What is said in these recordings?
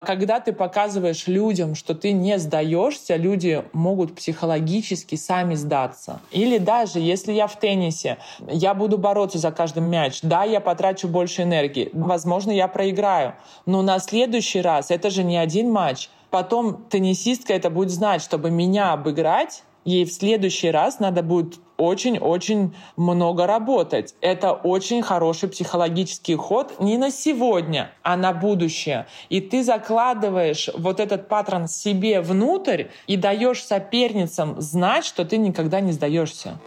Когда ты показываешь людям, что ты не сдаешься, люди могут психологически сами сдаться. Или даже если я в теннисе, я буду бороться за каждый мяч. Да, я потрачу больше энергии. Возможно, я проиграю. Но на следующий раз это же не один матч. Потом теннисистка это будет знать, чтобы меня обыграть, ей в следующий раз надо будет очень-очень много работать. Это очень хороший психологический ход не на сегодня, а на будущее. И ты закладываешь вот этот паттерн себе внутрь и даешь соперницам знать, что ты никогда не сдаешься.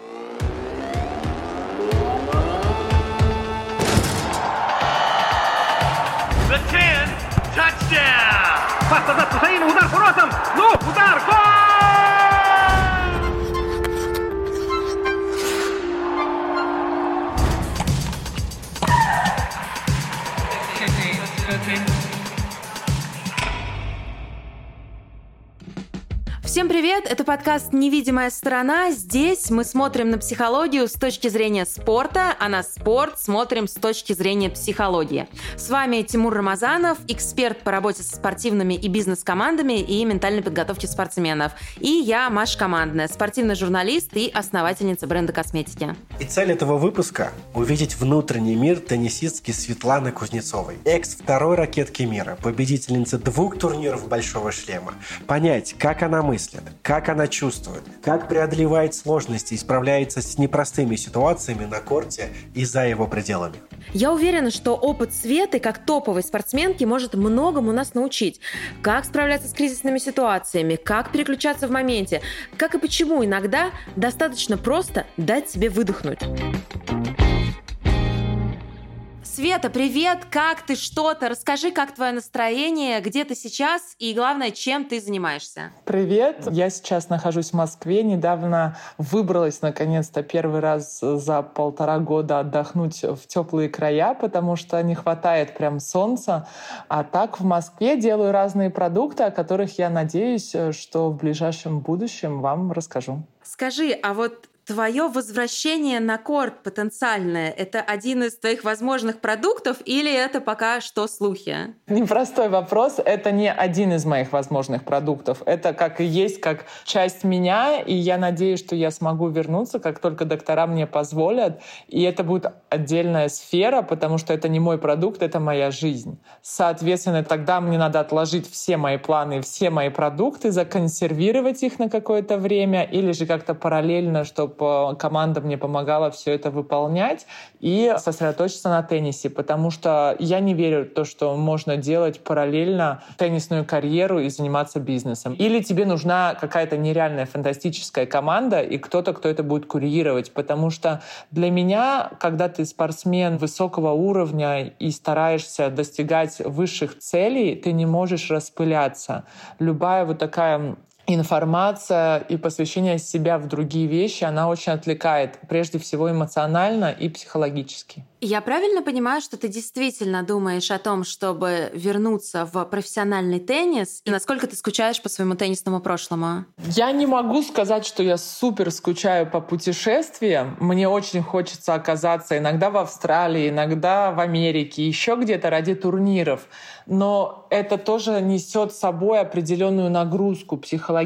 удар воротом! Ну, удар! Гол! Всем привет! Это подкаст «Невидимая сторона». Здесь мы смотрим на психологию с точки зрения спорта, а на спорт смотрим с точки зрения психологии. С вами Тимур Рамазанов, эксперт по работе со спортивными и бизнес-командами и ментальной подготовке спортсменов. И я, Маша Командная, спортивный журналист и основательница бренда косметики. И цель этого выпуска – увидеть внутренний мир теннисистки Светланы Кузнецовой, экс второй ракетки мира, победительницы двух турниров «Большого шлема». Понять, как она мыслит, мыслит, как она чувствует, как преодолевает сложности и справляется с непростыми ситуациями на корте и за его пределами. Я уверена, что опыт Светы как топовой спортсменки может многому нас научить. Как справляться с кризисными ситуациями, как переключаться в моменте, как и почему иногда достаточно просто дать себе выдохнуть. Света, привет! Как ты? Что-то? Расскажи, как твое настроение, где ты сейчас и, главное, чем ты занимаешься? Привет! Я сейчас нахожусь в Москве. Недавно выбралась, наконец-то, первый раз за полтора года отдохнуть в теплые края, потому что не хватает прям солнца. А так в Москве делаю разные продукты, о которых я надеюсь, что в ближайшем будущем вам расскажу. Скажи, а вот твое возвращение на корт потенциальное — это один из твоих возможных продуктов или это пока что слухи? Непростой вопрос. Это не один из моих возможных продуктов. Это как и есть, как часть меня, и я надеюсь, что я смогу вернуться, как только доктора мне позволят. И это будет отдельная сфера, потому что это не мой продукт, это моя жизнь. Соответственно, тогда мне надо отложить все мои планы, все мои продукты, законсервировать их на какое-то время или же как-то параллельно, чтобы команда мне помогала все это выполнять и сосредоточиться на теннисе, потому что я не верю в то, что можно делать параллельно теннисную карьеру и заниматься бизнесом. Или тебе нужна какая-то нереальная фантастическая команда и кто-то, кто это будет курировать, потому что для меня, когда ты спортсмен высокого уровня и стараешься достигать высших целей, ты не можешь распыляться. Любая вот такая информация и посвящение себя в другие вещи, она очень отвлекает, прежде всего эмоционально и психологически. Я правильно понимаю, что ты действительно думаешь о том, чтобы вернуться в профессиональный теннис? И насколько ты скучаешь по своему теннисному прошлому? Я не могу сказать, что я супер скучаю по путешествиям. Мне очень хочется оказаться иногда в Австралии, иногда в Америке, еще где-то ради турниров. Но это тоже несет с собой определенную нагрузку психологическую,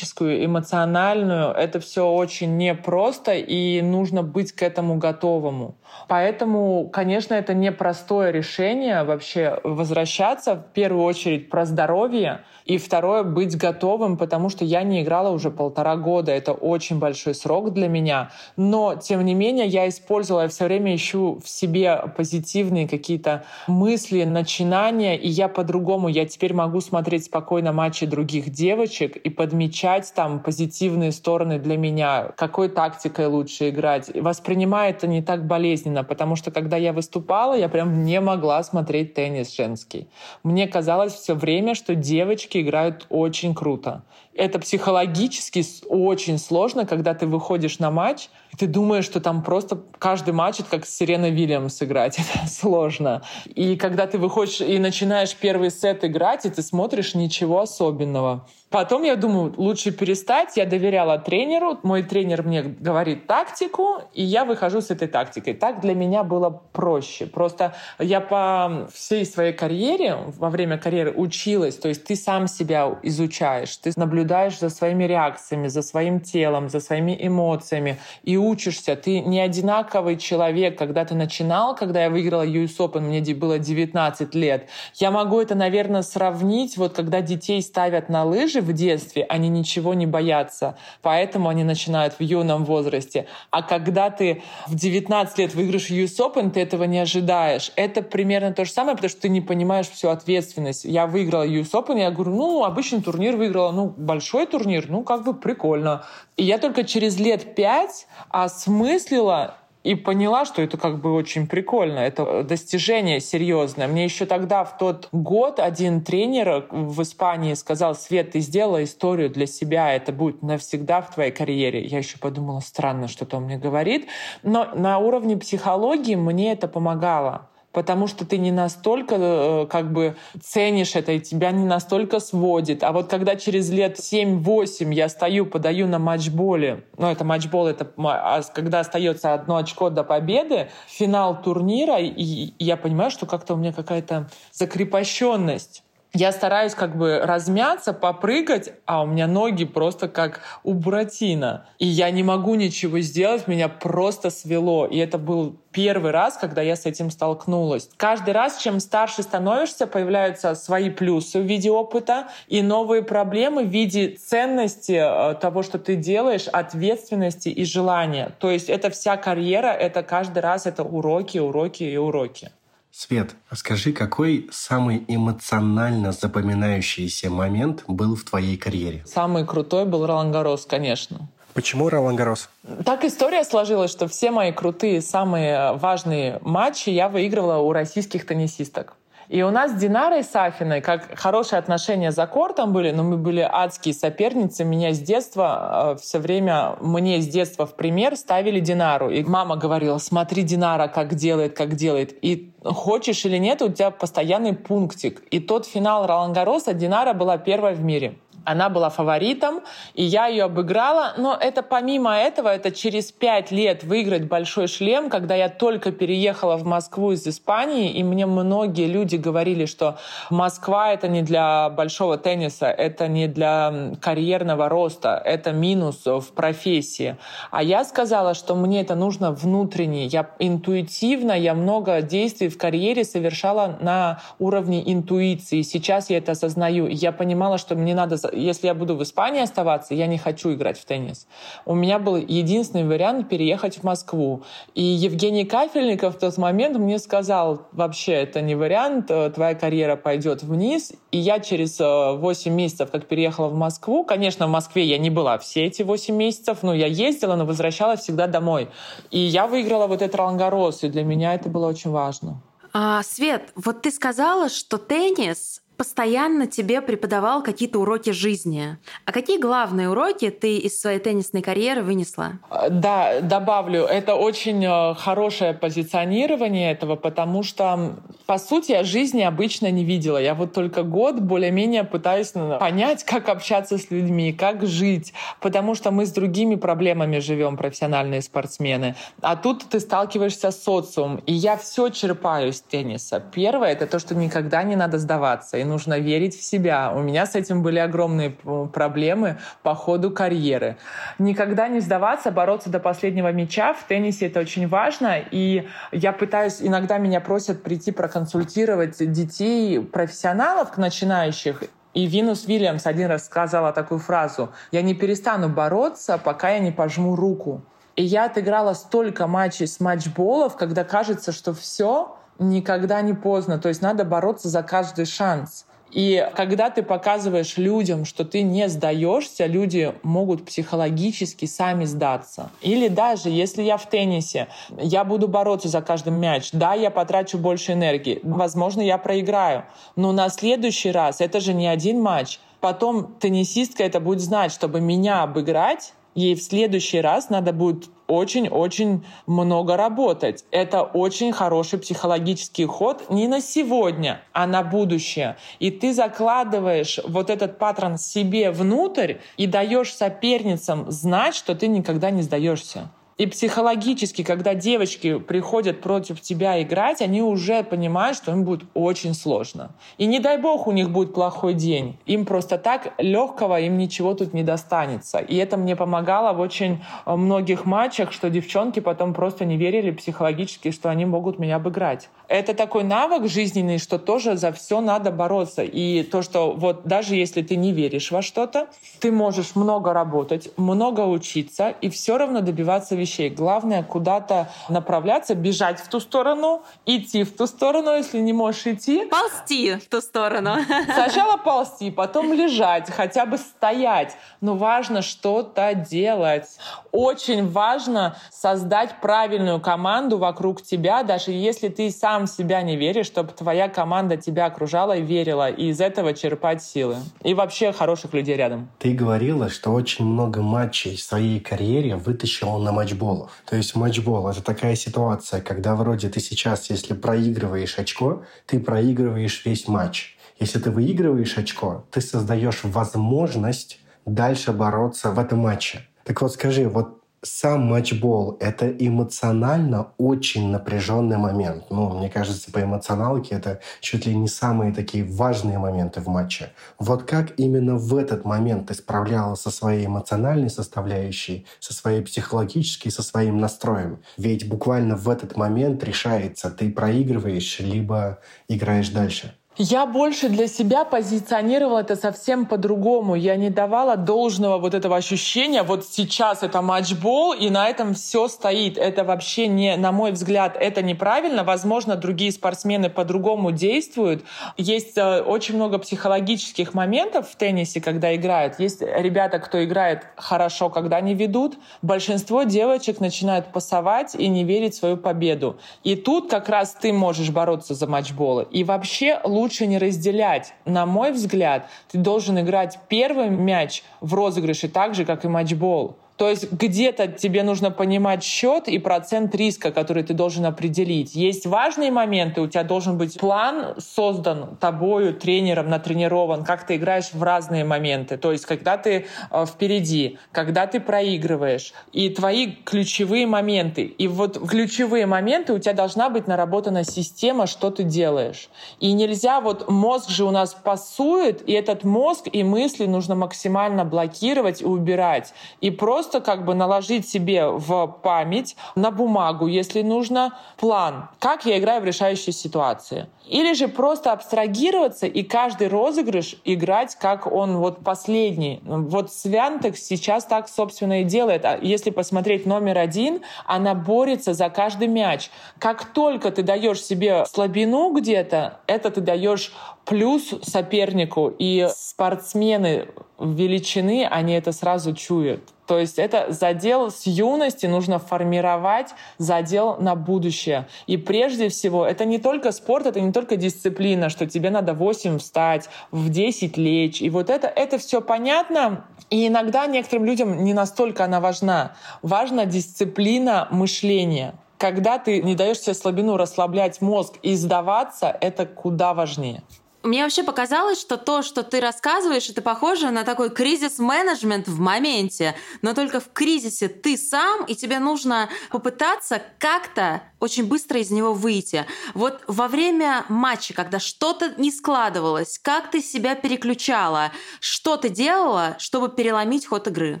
эмоциональную. Это все очень непросто, и нужно быть к этому готовому. Поэтому, конечно, это непростое решение вообще возвращаться. В первую очередь про здоровье. И второе, быть готовым, потому что я не играла уже полтора года. Это очень большой срок для меня. Но, тем не менее, я использовала, я все время ищу в себе позитивные какие-то мысли, начинания. И я по-другому, я теперь могу смотреть спокойно матчи других девочек и подмечать там позитивные стороны для меня. Какой тактикой лучше играть. Воспринимаю это не так болезненно потому что когда я выступала, я прям не могла смотреть теннис женский. Мне казалось все время, что девочки играют очень круто. Это психологически очень сложно, когда ты выходишь на матч, ты думаешь, что там просто каждый матч это как Сирена Вильямс играть. Это сложно. И когда ты выходишь и начинаешь первый сет играть, и ты смотришь ничего особенного. Потом я думаю, лучше перестать. Я доверяла тренеру. Мой тренер мне говорит тактику, и я выхожу с этой тактикой. Так для меня было проще. Просто я по всей своей карьере, во время карьеры училась. То есть ты сам себя изучаешь, ты наблюдаешь за своими реакциями, за своим телом, за своими эмоциями и учишься. Ты не одинаковый человек. Когда ты начинал, когда я выиграла US Open, мне было 19 лет, я могу это, наверное, сравнить, вот когда детей ставят на лыжи, в детстве, они ничего не боятся, поэтому они начинают в юном возрасте. А когда ты в 19 лет выиграешь US Open, ты этого не ожидаешь. Это примерно то же самое, потому что ты не понимаешь всю ответственность. Я выиграла US Open, я говорю, ну, обычный турнир выиграла, ну, большой турнир, ну, как бы прикольно. И я только через лет пять осмыслила и поняла, что это как бы очень прикольно, это достижение серьезное. Мне еще тогда, в тот год, один тренер в Испании сказал, Свет, ты сделала историю для себя, это будет навсегда в твоей карьере. Я еще подумала, странно, что-то он мне говорит. Но на уровне психологии мне это помогало потому что ты не настолько э, как бы ценишь это, и тебя не настолько сводит. А вот когда через лет 7-8 я стою, подаю на матчболе, ну это матчбол, это а когда остается одно очко до победы, финал турнира, и я понимаю, что как-то у меня какая-то закрепощенность я стараюсь как бы размяться, попрыгать, а у меня ноги просто как у Буратино. И я не могу ничего сделать, меня просто свело. И это был первый раз, когда я с этим столкнулась. Каждый раз, чем старше становишься, появляются свои плюсы в виде опыта и новые проблемы в виде ценности э, того, что ты делаешь, ответственности и желания. То есть это вся карьера, это каждый раз это уроки, уроки и уроки. Свет, а скажи, какой самый эмоционально запоминающийся момент был в твоей карьере? Самый крутой был Ролан Гарос, конечно. Почему Ролан Гарос? Так история сложилась, что все мои крутые, самые важные матчи я выигрывала у российских теннисисток. И у нас с Динарой Сафиной, как хорошие отношения за кортом были, но мы были адские соперницы. Меня с детства, э, все время, мне с детства в пример ставили Динару. И мама говорила, смотри, Динара, как делает, как делает. И хочешь или нет, у тебя постоянный пунктик. И тот финал Ролан Гароса Динара была первой в мире. Она была фаворитом, и я ее обыграла. Но это помимо этого, это через пять лет выиграть большой шлем, когда я только переехала в Москву из Испании, и мне многие люди говорили, что Москва — это не для большого тенниса, это не для карьерного роста, это минус в профессии. А я сказала, что мне это нужно внутренне. Я интуитивно, я много действий в карьере совершала на уровне интуиции. Сейчас я это осознаю. Я понимала, что мне надо если я буду в Испании оставаться, я не хочу играть в теннис. У меня был единственный вариант переехать в Москву. И Евгений Кафельников в тот момент мне сказал, вообще это не вариант, э, твоя карьера пойдет вниз. И я через 8 э, месяцев, как переехала в Москву, конечно, в Москве я не была все эти 8 месяцев, но я ездила, но возвращалась всегда домой. И я выиграла вот этот Ролангарос, и для меня это было очень важно. А, Свет, вот ты сказала, что теннис постоянно тебе преподавал какие-то уроки жизни. А какие главные уроки ты из своей теннисной карьеры вынесла? А, да, добавлю, это очень э, хорошее позиционирование этого, потому что, по сути, я жизни обычно не видела. Я вот только год более-менее пытаюсь понять, как общаться с людьми, как жить, потому что мы с другими проблемами живем, профессиональные спортсмены. А тут ты сталкиваешься с социумом, и я все черпаю из тенниса. Первое — это то, что никогда не надо сдаваться и нужно верить в себя. У меня с этим были огромные проблемы по ходу карьеры. Никогда не сдаваться, бороться до последнего мяча. В теннисе это очень важно. И я пытаюсь, иногда меня просят прийти проконсультировать детей, профессионалов, начинающих. И Винус Вильямс один раз сказала такую фразу «Я не перестану бороться, пока я не пожму руку». И я отыграла столько матчей с матчболов, когда кажется, что все, никогда не поздно. То есть надо бороться за каждый шанс. И когда ты показываешь людям, что ты не сдаешься, люди могут психологически сами сдаться. Или даже если я в теннисе, я буду бороться за каждый мяч, да, я потрачу больше энергии, возможно, я проиграю, но на следующий раз это же не один матч. Потом теннисистка это будет знать, чтобы меня обыграть, ей в следующий раз надо будет очень-очень много работать. Это очень хороший психологический ход не на сегодня, а на будущее. И ты закладываешь вот этот паттерн себе внутрь и даешь соперницам знать, что ты никогда не сдаешься. И психологически, когда девочки приходят против тебя играть, они уже понимают, что им будет очень сложно. И не дай бог у них будет плохой день. Им просто так легкого им ничего тут не достанется. И это мне помогало в очень э, многих матчах, что девчонки потом просто не верили психологически, что они могут меня обыграть. Это такой навык жизненный, что тоже за все надо бороться. И то, что вот даже если ты не веришь во что-то, ты можешь много работать, много учиться и все равно добиваться вещей. Главное куда-то направляться, бежать в ту сторону, идти в ту сторону, если не можешь идти. Ползти в ту сторону. Сначала ползти, потом лежать, хотя бы стоять. Но важно что-то делать. Очень важно создать правильную команду вокруг тебя, даже если ты сам в себя не веришь, чтобы твоя команда тебя окружала и верила, и из этого черпать силы. И вообще хороших людей рядом. Ты говорила, что очень много матчей в своей карьере вытащила на матч матчболов. То есть матчбол — это такая ситуация, когда вроде ты сейчас, если проигрываешь очко, ты проигрываешь весь матч. Если ты выигрываешь очко, ты создаешь возможность дальше бороться в этом матче. Так вот скажи, вот сам матчбол — это эмоционально очень напряженный момент. Ну, мне кажется, по эмоционалке это чуть ли не самые такие важные моменты в матче. Вот как именно в этот момент ты справлялась со своей эмоциональной составляющей, со своей психологической, со своим настроем? Ведь буквально в этот момент решается, ты проигрываешь, либо играешь дальше. Я больше для себя позиционировала это совсем по-другому. Я не давала должного вот этого ощущения, вот сейчас это матчбол, и на этом все стоит. Это вообще не, на мой взгляд, это неправильно. Возможно, другие спортсмены по-другому действуют. Есть э, очень много психологических моментов в теннисе, когда играют. Есть ребята, кто играет хорошо, когда они ведут. Большинство девочек начинают пасовать и не верить в свою победу. И тут как раз ты можешь бороться за матчболы. И вообще лучше лучше не разделять. На мой взгляд, ты должен играть первый мяч в розыгрыше так же, как и матчбол. То есть где-то тебе нужно понимать счет и процент риска, который ты должен определить. Есть важные моменты, у тебя должен быть план создан тобою, тренером, натренирован, как ты играешь в разные моменты. То есть когда ты э, впереди, когда ты проигрываешь, и твои ключевые моменты. И вот в ключевые моменты у тебя должна быть наработана система, что ты делаешь. И нельзя, вот мозг же у нас пасует, и этот мозг и мысли нужно максимально блокировать и убирать. И просто просто как бы наложить себе в память, на бумагу, если нужно, план, как я играю в решающей ситуации. Или же просто абстрагироваться и каждый розыгрыш играть, как он вот последний. Вот Свянтекс сейчас так, собственно, и делает. А если посмотреть номер один, она борется за каждый мяч. Как только ты даешь себе слабину где-то, это ты даешь плюс сопернику. И спортсмены величины, они это сразу чуют. То есть это задел с юности нужно формировать задел на будущее. И прежде всего, это не только спорт, это не только дисциплина, что тебе надо в 8 встать, в 10 лечь. И вот это, это все понятно. И иногда некоторым людям не настолько она важна. Важна дисциплина мышления. Когда ты не даешь себе слабину расслаблять мозг и сдаваться, это куда важнее. Мне вообще показалось, что то, что ты рассказываешь, это похоже на такой кризис-менеджмент в моменте. Но только в кризисе ты сам, и тебе нужно попытаться как-то очень быстро из него выйти. Вот во время матча, когда что-то не складывалось, как ты себя переключала? Что ты делала, чтобы переломить ход игры?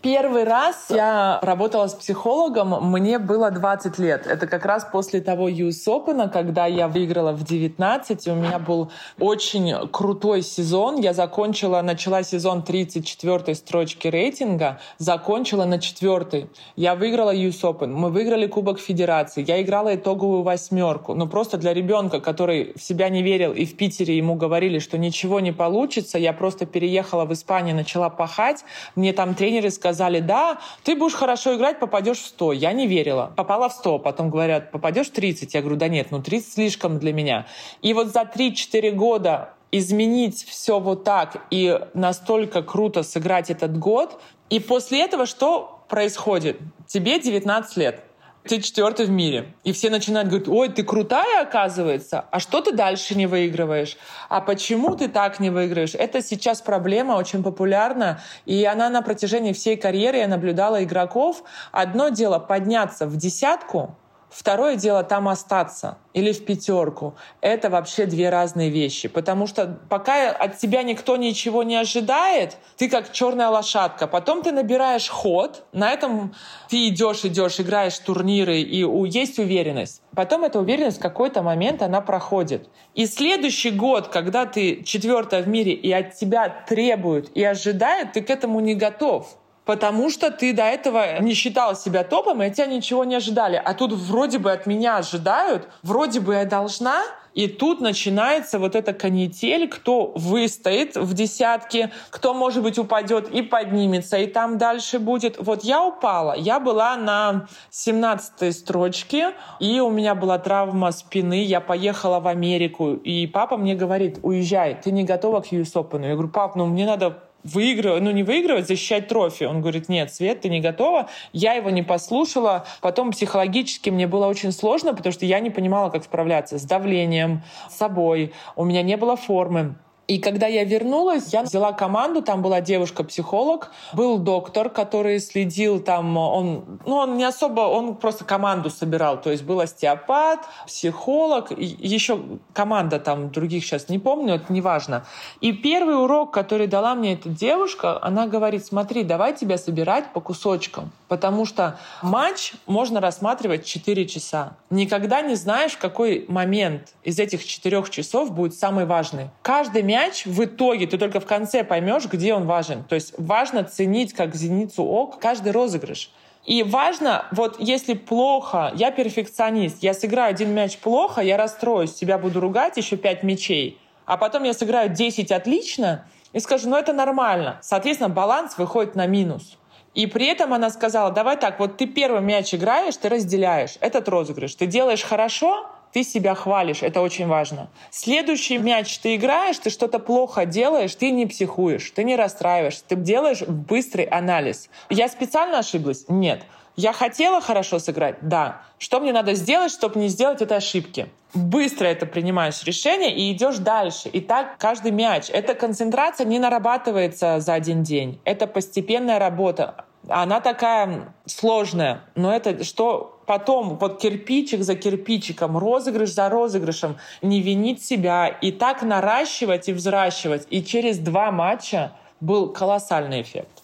Первый раз я работала с психологом, мне было 20 лет. Это как раз после того US Open, когда я выиграла в 19, и у меня был очень очень крутой сезон. Я закончила, начала сезон 34 строчки рейтинга, закончила на четвертой. Я выиграла US Open, мы выиграли Кубок Федерации, я играла итоговую восьмерку. Ну просто для ребенка, который в себя не верил, и в Питере ему говорили, что ничего не получится, я просто переехала в Испанию, начала пахать. Мне там тренеры сказали, да, ты будешь хорошо играть, попадешь в 100. Я не верила. Попала в 100, потом говорят, попадешь в 30. Я говорю, да нет, ну 30 слишком для меня. И вот за 3-4 года изменить все вот так и настолько круто сыграть этот год. И после этого что происходит? Тебе 19 лет ты четвертый в мире. И все начинают говорить, ой, ты крутая, оказывается, а что ты дальше не выигрываешь? А почему ты так не выигрываешь? Это сейчас проблема очень популярна, и она на протяжении всей карьеры, я наблюдала игроков. Одно дело подняться в десятку, Второе дело там остаться или в пятерку. Это вообще две разные вещи. Потому что пока от тебя никто ничего не ожидает, ты как черная лошадка. Потом ты набираешь ход, на этом ты идешь, идешь, играешь турниры, и есть уверенность. Потом эта уверенность в какой-то момент она проходит. И следующий год, когда ты четвертая в мире, и от тебя требуют и ожидают, ты к этому не готов потому что ты до этого не считал себя топом, и от тебя ничего не ожидали. А тут вроде бы от меня ожидают, вроде бы я должна, и тут начинается вот эта канитель, кто выстоит в десятке, кто, может быть, упадет и поднимется, и там дальше будет. Вот я упала, я была на 17 строчке, и у меня была травма спины, я поехала в Америку, и папа мне говорит, уезжай, ты не готова к US Open. Я говорю, пап, ну мне надо выигрывать, ну не выигрывать, защищать трофи. Он говорит, нет, Свет, ты не готова. Я его не послушала. Потом психологически мне было очень сложно, потому что я не понимала, как справляться с давлением, с собой. У меня не было формы. И когда я вернулась, я взяла команду, там была девушка-психолог, был доктор, который следил там, он, ну, он не особо, он просто команду собирал, то есть был остеопат, психолог, еще команда там других сейчас не помню, это неважно. И первый урок, который дала мне эта девушка, она говорит, смотри, давай тебя собирать по кусочкам, потому что матч можно рассматривать 4 часа. Никогда не знаешь, какой момент из этих 4 часов будет самый важный. Каждый мяч мяч в итоге ты только в конце поймешь, где он важен. То есть важно ценить как зеницу ок каждый розыгрыш. И важно, вот если плохо, я перфекционист, я сыграю один мяч плохо, я расстроюсь, себя буду ругать, еще пять мячей. А потом я сыграю 10 отлично и скажу, ну это нормально. Соответственно, баланс выходит на минус. И при этом она сказала, давай так, вот ты первый мяч играешь, ты разделяешь этот розыгрыш. Ты делаешь хорошо, ты себя хвалишь, это очень важно. Следующий мяч ты играешь, ты что-то плохо делаешь, ты не психуешь, ты не расстраиваешься, ты делаешь быстрый анализ. Я специально ошиблась? Нет. Я хотела хорошо сыграть? Да. Что мне надо сделать, чтобы не сделать этой ошибки? Быстро это принимаешь решение и идешь дальше. И так каждый мяч. Эта концентрация не нарабатывается за один день. Это постепенная работа. Она такая сложная, но это что потом вот кирпичик за кирпичиком, розыгрыш за розыгрышем, не винить себя и так наращивать и взращивать. И через два матча был колоссальный эффект.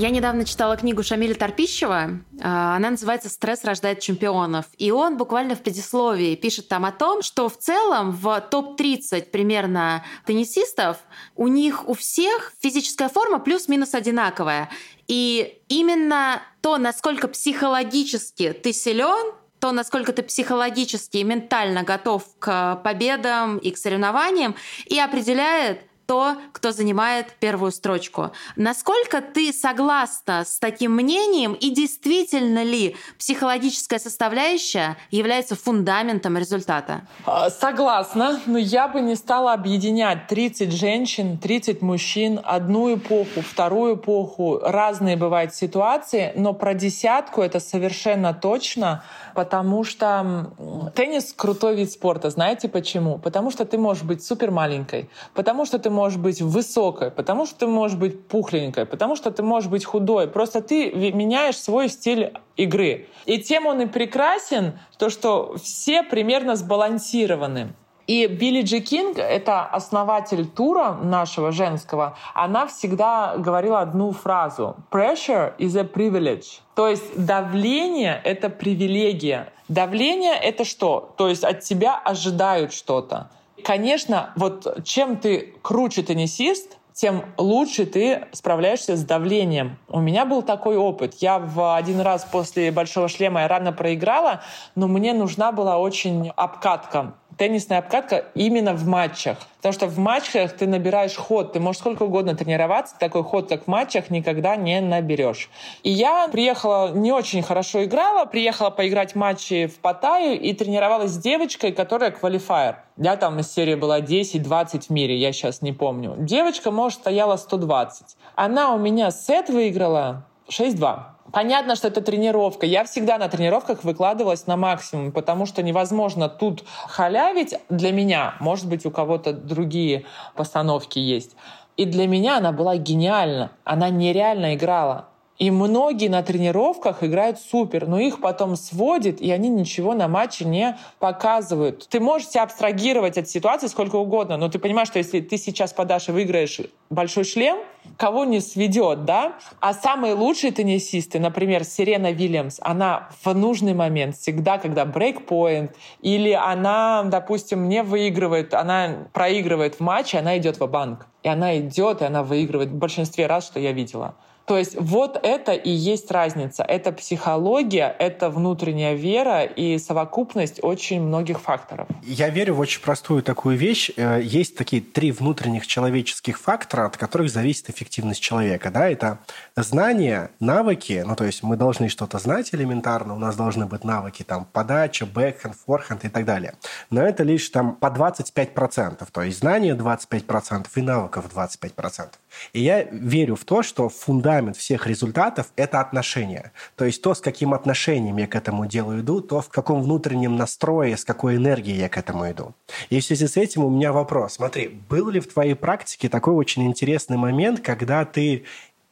Я недавно читала книгу Шамиля Торпищева. А, она называется «Стресс рождает чемпионов». И он буквально в предисловии пишет там о том, что в целом в топ-30 примерно теннисистов у них у всех физическая форма плюс-минус одинаковая. И именно то, насколько психологически ты силен, то, насколько ты психологически и ментально готов к победам и к соревнованиям, и определяет, то, кто занимает первую строчку. Насколько ты согласна с таким мнением и действительно ли психологическая составляющая является фундаментом результата? А, согласна, но я бы не стала объединять 30 женщин, 30 мужчин, одну эпоху, вторую эпоху. Разные бывают ситуации, но про десятку это совершенно точно, потому что теннис — крутой вид спорта. Знаете почему? Потому что ты можешь быть супер маленькой, потому что ты можешь быть высокой, потому что ты можешь быть пухленькой, потому что ты можешь быть худой. Просто ты меняешь свой стиль игры. И тем он и прекрасен, то, что все примерно сбалансированы. И Билли Джи Кинг, это основатель тура нашего женского, она всегда говорила одну фразу. Pressure is a privilege. То есть давление — это привилегия. Давление — это что? То есть от тебя ожидают что-то. Конечно, вот чем ты круче теннисист, тем лучше ты справляешься с давлением. У меня был такой опыт. Я в один раз после большого шлема я рано проиграла, но мне нужна была очень обкатка теннисная обкатка именно в матчах. Потому что в матчах ты набираешь ход. Ты можешь сколько угодно тренироваться, такой ход, как в матчах, никогда не наберешь. И я приехала, не очень хорошо играла, приехала поиграть матчи в Паттайю и тренировалась с девочкой, которая квалифайер. Я там из серии была 10-20 в мире, я сейчас не помню. Девочка, может, стояла 120. Она у меня сет выиграла 6-2. Понятно, что это тренировка. Я всегда на тренировках выкладывалась на максимум, потому что невозможно тут халявить для меня. Может быть, у кого-то другие постановки есть. И для меня она была гениальна. Она нереально играла. И многие на тренировках играют супер, но их потом сводит, и они ничего на матче не показывают. Ты можешь себя абстрагировать от ситуации сколько угодно, но ты понимаешь, что если ты сейчас подашь и выиграешь большой шлем, кого не сведет, да? А самые лучшие теннисисты, например, Сирена Вильямс, она в нужный момент, всегда, когда брейкпоинт, или она, допустим, не выигрывает, она проигрывает в матче, она идет в банк И она идет, и она выигрывает в большинстве раз, что я видела. То есть вот это и есть разница. Это психология, это внутренняя вера и совокупность очень многих факторов. Я верю в очень простую такую вещь. Э, есть такие три внутренних человеческих фактора, от которых зависит эффективность человека. Да? Это знания, навыки, ну то есть мы должны что-то знать элементарно, у нас должны быть навыки там подача, бэкхенд, форхенд и так далее. Но это лишь там по 25%, то есть знания 25% и навыков 25%. И я верю в то, что фундамент всех результатов – это отношения. То есть то, с каким отношением я к этому делу иду, то, в каком внутреннем настрое, с какой энергией я к этому иду. И в связи с этим у меня вопрос. Смотри, был ли в твоей практике такой очень интересный момент, когда ты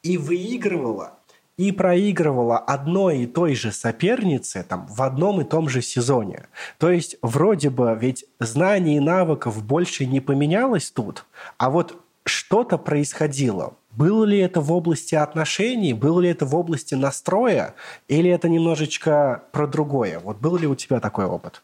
и выигрывала, и проигрывала одной и той же сопернице там, в одном и том же сезоне. То есть вроде бы ведь знаний и навыков больше не поменялось тут, а вот что-то происходило. Было ли это в области отношений, было ли это в области настроя, или это немножечко про другое? Вот был ли у тебя такой опыт?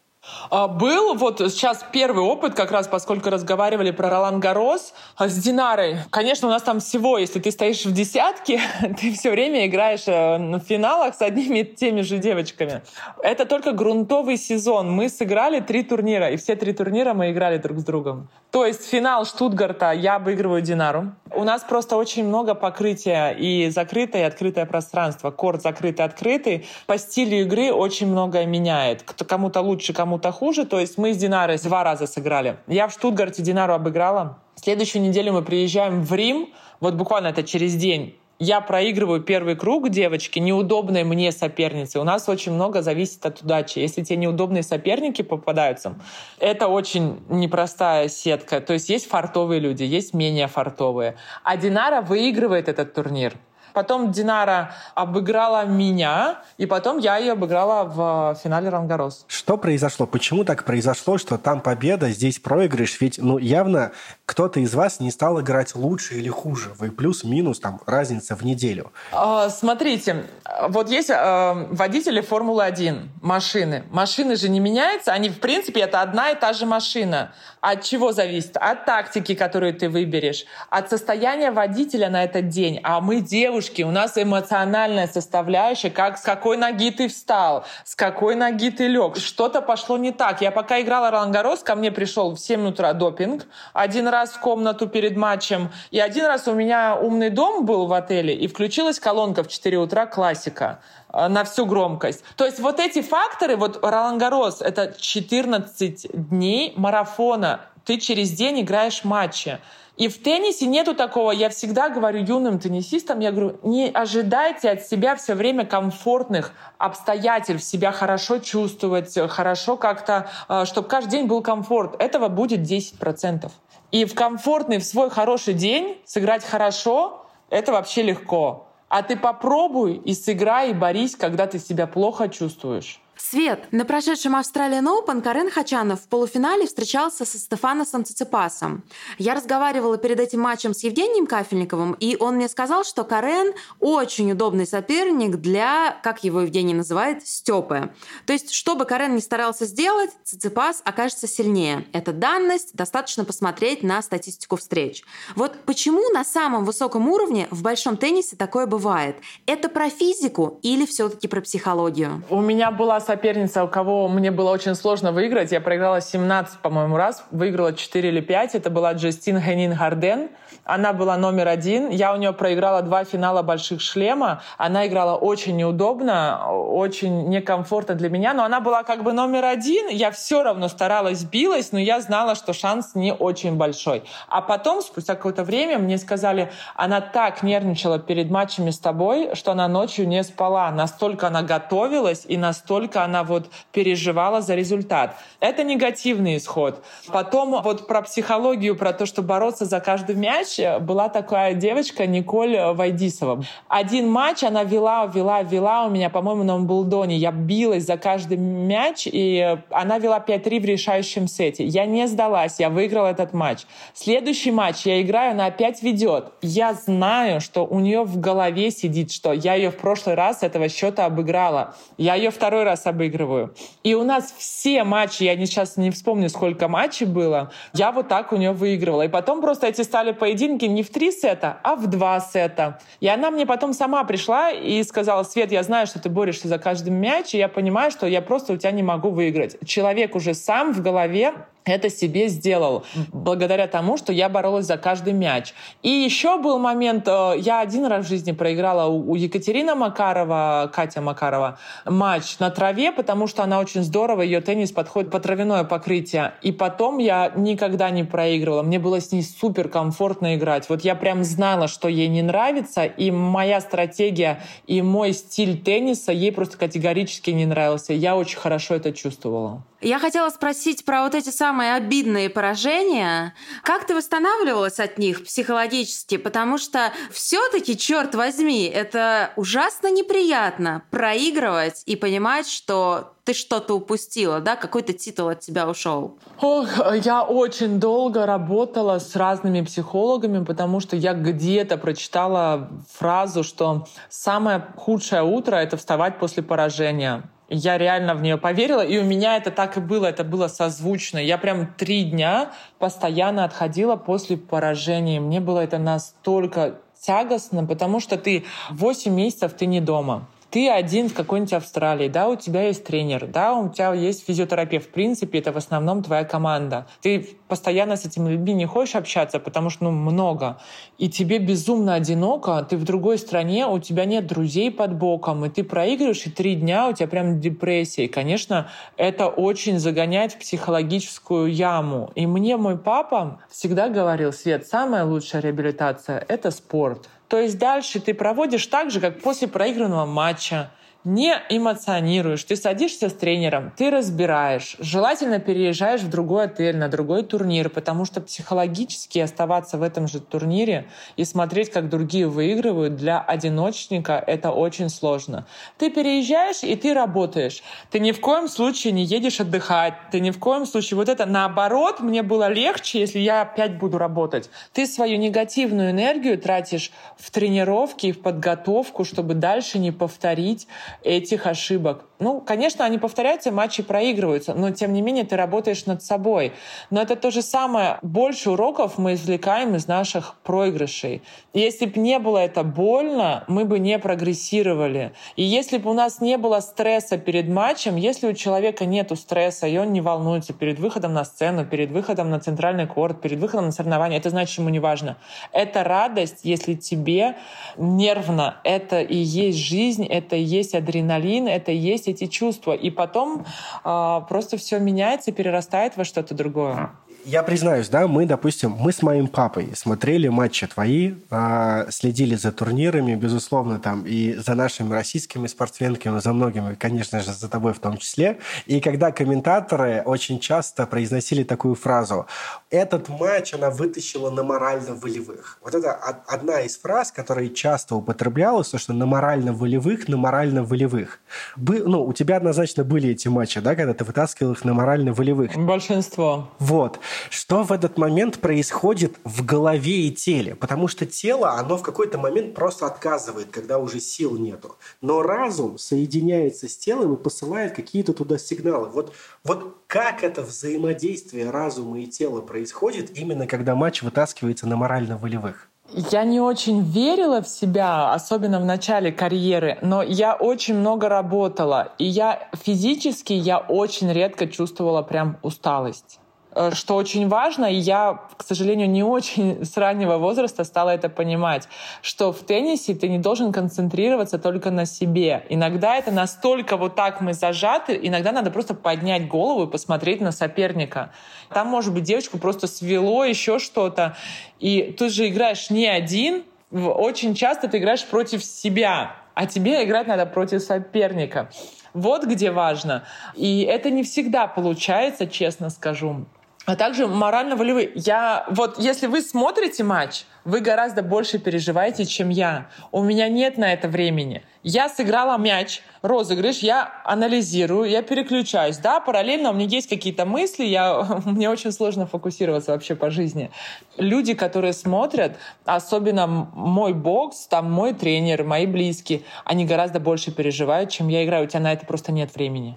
А, был вот сейчас первый опыт, как раз поскольку разговаривали про Ролан Гарос а, с Динарой. Конечно, у нас там всего, если ты стоишь в десятке, ты все время играешь э, в финалах с одними и теми же девочками. Это только грунтовый сезон. Мы сыграли три турнира, и все три турнира мы играли друг с другом. То есть финал Штутгарта я обыгрываю Динару. У нас просто очень много покрытия и закрытое, и открытое пространство. Корт закрытый, открытый. По стилю игры очень многое меняет. Кому-то лучше, кому кому-то хуже. То есть мы с Динарой два раза сыграли. Я в Штутгарте Динару обыграла. Следующую неделю мы приезжаем в Рим. Вот буквально это через день я проигрываю первый круг девочки, неудобной мне соперницы. У нас очень много зависит от удачи. Если тебе неудобные соперники попадаются, это очень непростая сетка. То есть есть фартовые люди, есть менее фартовые. А Динара выигрывает этот турнир. Потом Динара обыграла меня, и потом я ее обыграла в финале Рангарос. Что произошло? Почему так произошло, что там победа, здесь проигрыш? Ведь, ну, явно кто-то из вас не стал играть лучше или хуже. Вы плюс-минус, там, разница в неделю. А, смотрите, вот есть э, водители Формулы-1, машины. Машины же не меняются, они, в принципе, это одна и та же машина. От чего зависит? От тактики, которую ты выберешь, от состояния водителя на этот день. А мы девушки, у нас эмоциональная составляющая, как с какой ноги ты встал, с какой ноги ты лег. Что-то пошло не так. Я пока играла Ролан Гарос, ко мне пришел в 7 утра допинг, один раз в комнату перед матчем, и один раз у меня умный дом был в отеле, и включилась колонка в 4 утра классика э, на всю громкость. То есть вот эти факторы, вот Ролан Гарос, это 14 дней марафона, ты через день играешь матчи. И в теннисе нету такого, я всегда говорю юным теннисистам, я говорю, не ожидайте от себя все время комфортных обстоятельств, себя хорошо чувствовать, хорошо как-то, э, чтобы каждый день был комфорт. Этого будет 10%. И в комфортный, в свой хороший день сыграть хорошо, это вообще легко. А ты попробуй и сыграй, и борись, когда ты себя плохо чувствуешь. Свет, на прошедшем Australian Open Карен Хачанов в полуфинале встречался со Стефаносом Циципасом. Я разговаривала перед этим матчем с Евгением Кафельниковым, и он мне сказал, что Карен очень удобный соперник для, как его Евгений называет, Степы. То есть, что бы Карен не старался сделать, Циципас окажется сильнее. Это данность, достаточно посмотреть на статистику встреч. Вот почему на самом высоком уровне в большом теннисе такое бывает? Это про физику или все-таки про психологию? У меня была соперница, у кого мне было очень сложно выиграть. Я проиграла 17, по-моему, раз, выиграла 4 или 5. Это была Джастин Хенин Гарден. Она была номер один. Я у нее проиграла два финала больших шлема. Она играла очень неудобно, очень некомфортно для меня, но она была как бы номер один. Я все равно старалась, билась, но я знала, что шанс не очень большой. А потом, спустя какое-то время, мне сказали, она так нервничала перед матчами с тобой, что она ночью не спала. Настолько она готовилась и настолько она вот переживала за результат. Это негативный исход. Потом вот про психологию, про то, что бороться за каждый мяч, была такая девочка Николь Вайдисова. Один матч она вела, вела, вела у меня, по-моему, на Умблдоне. Я билась за каждый мяч, и она вела 5-3 в решающем сете. Я не сдалась, я выиграла этот матч. Следующий матч я играю, она опять ведет. Я знаю, что у нее в голове сидит, что я ее в прошлый раз этого счета обыграла. Я ее второй раз обыгрываю. И у нас все матчи, я сейчас не вспомню, сколько матчей было, я вот так у нее выигрывала. И потом просто эти стали поединки не в три сета, а в два сета. И она мне потом сама пришла и сказала, Свет, я знаю, что ты борешься за каждый мяч, и я понимаю, что я просто у тебя не могу выиграть. Человек уже сам в голове это себе сделал благодаря тому, что я боролась за каждый мяч. И еще был момент, э, я один раз в жизни проиграла у Екатерины Макарова, Катя Макарова, матч на траве, потому что она очень здорово, ее теннис подходит по травяное покрытие. И потом я никогда не проигрывала. Мне было с ней супер комфортно играть. Вот я прям знала, что ей не нравится, и моя стратегия и мой стиль тенниса ей просто категорически не нравился. Я очень хорошо это чувствовала. Я хотела спросить про вот эти самые обидные поражения. Как ты восстанавливалась от них психологически? Потому что все-таки, черт возьми, это ужасно неприятно проигрывать и понимать, что ты что-то упустила, да, какой-то титул от тебя ушел? Ох, я очень долго работала с разными психологами, потому что я где-то прочитала фразу, что самое худшее утро — это вставать после поражения я реально в нее поверила, и у меня это так и было, это было созвучно. Я прям три дня постоянно отходила после поражения. Мне было это настолько тягостно, потому что ты 8 месяцев ты не дома ты один в какой-нибудь Австралии, да, у тебя есть тренер, да, у тебя есть физиотерапевт. В принципе, это в основном твоя команда. Ты постоянно с этими людьми не хочешь общаться, потому что, ну, много. И тебе безумно одиноко, ты в другой стране, у тебя нет друзей под боком, и ты проигрываешь, и три дня у тебя прям депрессия. И, конечно, это очень загоняет в психологическую яму. И мне мой папа всегда говорил, Свет, самая лучшая реабилитация — это спорт. То есть дальше ты проводишь так же, как после проигранного матча не эмоционируешь, ты садишься с тренером, ты разбираешь. Желательно переезжаешь в другой отель, на другой турнир, потому что психологически оставаться в этом же турнире и смотреть, как другие выигрывают, для одиночника это очень сложно. Ты переезжаешь и ты работаешь. Ты ни в коем случае не едешь отдыхать, ты ни в коем случае... Вот это наоборот, мне было легче, если я опять буду работать. Ты свою негативную энергию тратишь в тренировки и в подготовку, чтобы дальше не повторить этих ошибок. Ну, конечно, они повторяются, матчи проигрываются, но тем не менее ты работаешь над собой. Но это то же самое. Больше уроков мы извлекаем из наших проигрышей. Если бы не было это больно, мы бы не прогрессировали. И если бы у нас не было стресса перед матчем, если у человека нет стресса, и он не волнуется перед выходом на сцену, перед выходом на центральный корт, перед выходом на соревнования, это значит, ему не важно. Это радость, если тебе нервно. Это и есть жизнь, это и есть адреналин, это и есть эти чувства. И потом э, просто все меняется, перерастает во что-то другое я признаюсь, да, мы, допустим, мы с моим папой смотрели матчи твои, э, следили за турнирами, безусловно, там и за нашими российскими спортсменками, за многими, конечно же, за тобой в том числе. И когда комментаторы очень часто произносили такую фразу «этот матч она вытащила на морально-волевых». Вот это одна из фраз, которая часто употреблялась, то, что на морально-волевых, на морально-волевых. Бы, ну, у тебя однозначно были эти матчи, да, когда ты вытаскивал их на морально-волевых. Большинство. Вот что в этот момент происходит в голове и теле. Потому что тело, оно в какой-то момент просто отказывает, когда уже сил нету. Но разум соединяется с телом и посылает какие-то туда сигналы. Вот, вот как это взаимодействие разума и тела происходит именно когда матч вытаскивается на морально-волевых? Я не очень верила в себя, особенно в начале карьеры, но я очень много работала, и я физически я очень редко чувствовала прям усталость. Э, что очень важно, и я, к сожалению, не очень с раннего возраста стала это понимать, что в теннисе ты не должен концентрироваться только на себе. Иногда это настолько вот так мы зажаты, иногда надо просто поднять голову и посмотреть на соперника. Там, может быть, девочку просто свело, еще что-то. И ты же играешь не один, очень часто ты играешь против себя, а тебе играть надо против соперника. Вот где важно. И это не всегда получается, честно скажу а также морально-волевые. Я вот, если вы смотрите матч, вы гораздо больше переживаете, чем я. У меня нет на это времени. Я сыграла мяч, розыгрыш, я анализирую, я переключаюсь. Да, параллельно у меня есть какие-то мысли, я, мне очень сложно фокусироваться вообще по жизни. Люди, которые смотрят, особенно мой бокс, там мой тренер, мои близкие, они гораздо больше переживают, чем я играю. У тебя на это просто нет времени.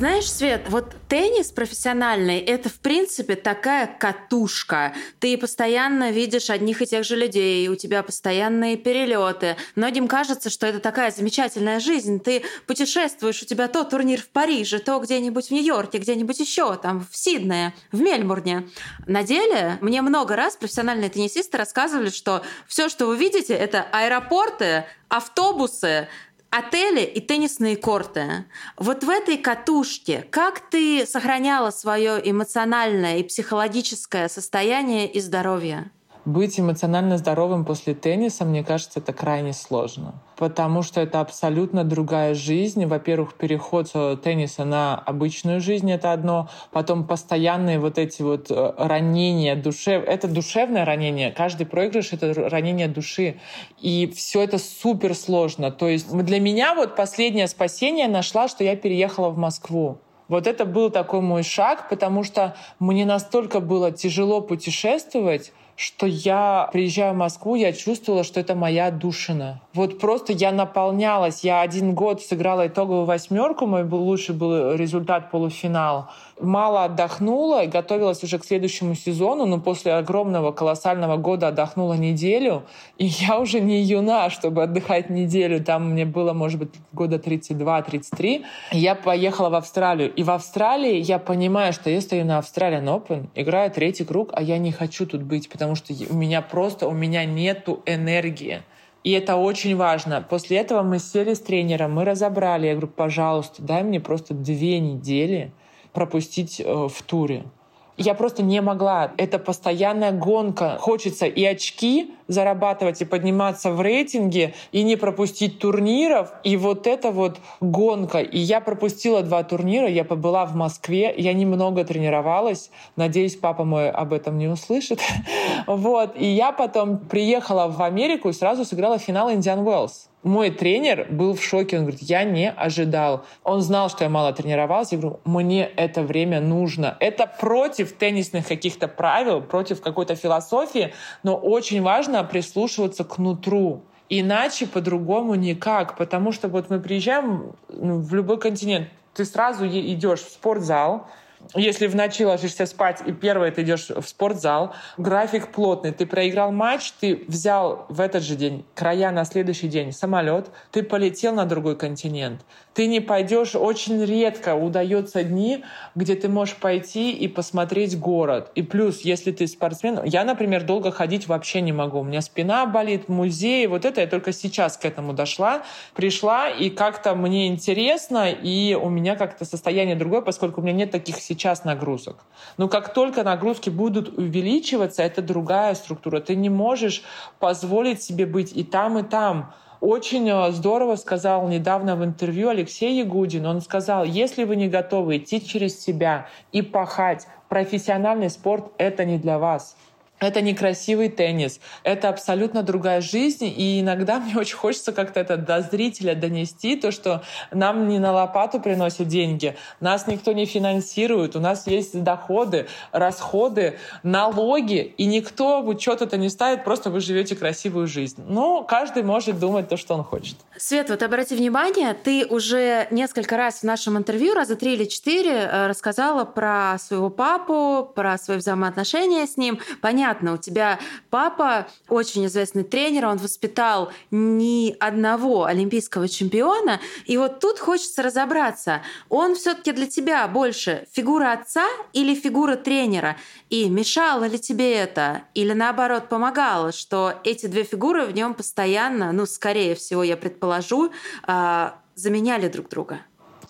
Знаешь, Свет, вот теннис профессиональный – это, в принципе, такая катушка. Ты постоянно видишь одних и тех же людей, у тебя постоянные перелеты. Многим кажется, что это такая замечательная жизнь. Ты путешествуешь, у тебя то турнир в Париже, то где-нибудь в Нью-Йорке, где-нибудь еще, там, в Сиднее, в Мельбурне. На деле мне много раз профессиональные теннисисты рассказывали, что все, что вы видите, это аэропорты, автобусы, отели и теннисные корты. Вот в этой катушке как ты сохраняла свое эмоциональное и психологическое состояние и здоровье? Быть эмоционально здоровым после тенниса, мне кажется, это крайне сложно. Потому что это абсолютно другая жизнь. Во-первых, переход с тенниса на обычную жизнь — это одно. Потом постоянные вот эти вот э, ранения душев. Это душевное ранение. Каждый проигрыш — это ранение души. И все это супер сложно. То есть для меня вот последнее спасение нашла, что я переехала в Москву. Вот это был такой мой шаг, потому что мне настолько было тяжело путешествовать, что я приезжаю в Москву, я чувствовала, что это моя душина. Вот просто я наполнялась. Я один год сыграла итоговую восьмерку, мой был, лучший был результат полуфинал мало отдохнула и готовилась уже к следующему сезону, но после огромного колоссального года отдохнула неделю, и я уже не юна, чтобы отдыхать неделю. Там мне было, может быть, года 32-33. Я поехала в Австралию. И в Австралии я понимаю, что я стою на Australian Open, играю третий круг, а я не хочу тут быть, потому что у меня просто, у меня нету энергии. И это очень важно. После этого мы сели с тренером, мы разобрали. Я говорю, пожалуйста, дай мне просто две недели, пропустить э, в туре. Я просто не могла. Это постоянная гонка. Хочется и очки зарабатывать, и подниматься в рейтинге, и не пропустить турниров. И вот это вот гонка. И я пропустила два турнира. Я побыла в Москве. Я немного тренировалась. Надеюсь, папа мой об этом не услышит. вот. И я потом приехала в Америку и сразу сыграла финал Индиан Уэллс. Мой тренер был в шоке. Он говорит, я не ожидал. Он знал, что я мало тренировалась. Я говорю, мне это время нужно. Это против теннисных каких-то правил, против какой-то философии, но очень важно прислушиваться к нутру. Иначе по-другому никак. Потому что вот мы приезжаем ну, в любой континент, ты сразу идешь в спортзал, если в ночи ложишься спать, и первое ты идешь в спортзал, график плотный, ты проиграл матч, ты взял в этот же день края на следующий день самолет, ты полетел на другой континент. Ты не пойдешь, очень редко удается дни, где ты можешь пойти и посмотреть город. И плюс, если ты спортсмен, я, например, долго ходить вообще не могу. У меня спина болит, музей, вот это я только сейчас к этому дошла. Пришла, и как-то мне интересно, и у меня как-то состояние другое, поскольку у меня нет таких сейчас нагрузок. Но как только нагрузки будут увеличиваться, это другая структура. Ты не можешь позволить себе быть и там, и там. Очень э, здорово сказал недавно в интервью Алексей Ягудин. Он сказал, если вы не готовы идти через себя и пахать, профессиональный спорт — это не для вас. Это некрасивый теннис, это абсолютно другая жизнь, и иногда мне очень хочется как-то это до зрителя донести, то, что нам не на лопату приносят деньги, нас никто не финансирует, у нас есть доходы, расходы, налоги, и никто в учет это не ставит, просто вы живете красивую жизнь. Но каждый может думать то, что он хочет. Свет, вот обрати внимание, ты уже несколько раз в нашем интервью, раза три или четыре, э, рассказала про своего папу, про свои взаимоотношения с ним. Понятно, понятно, у тебя папа очень известный тренер, он воспитал ни одного олимпийского чемпиона, и вот тут хочется разобраться, он все-таки для тебя больше фигура отца или фигура тренера? И мешало ли тебе это? Или наоборот помогало, что эти две фигуры в нем постоянно, ну, скорее всего, я предположу, а, заменяли друг друга?